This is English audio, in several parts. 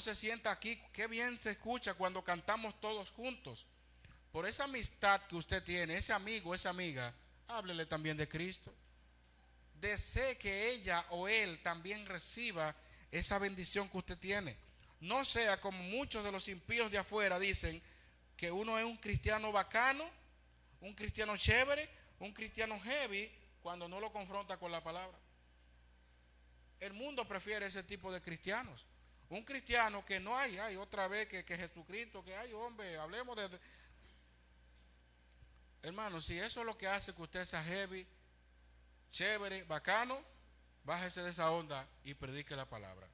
se sienta aquí, qué bien se escucha cuando cantamos todos juntos. Por esa amistad que usted tiene, ese amigo, esa amiga, háblele también de Cristo. Desee que ella o él también reciba esa bendición que usted tiene. No sea como muchos de los impíos de afuera dicen que uno es un cristiano bacano, un cristiano chévere, un cristiano heavy cuando no lo confronta con la palabra. El mundo prefiere ese tipo de cristianos. Un cristiano que no hay, hay otra vez que, que Jesucristo, que hay hombre, hablemos de, Hermano, si eso es lo que hace que usted sea heavy, chévere, bacano, bájese de esa onda y predique la palabra.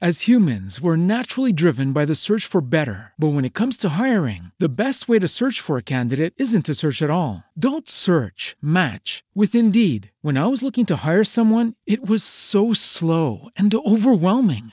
As humans, we're naturally driven by the search for better. But when it comes to hiring, the best way to search for a candidate isn't to search at all. Don't search, match with Indeed. When I was looking to hire someone, it was so slow and overwhelming.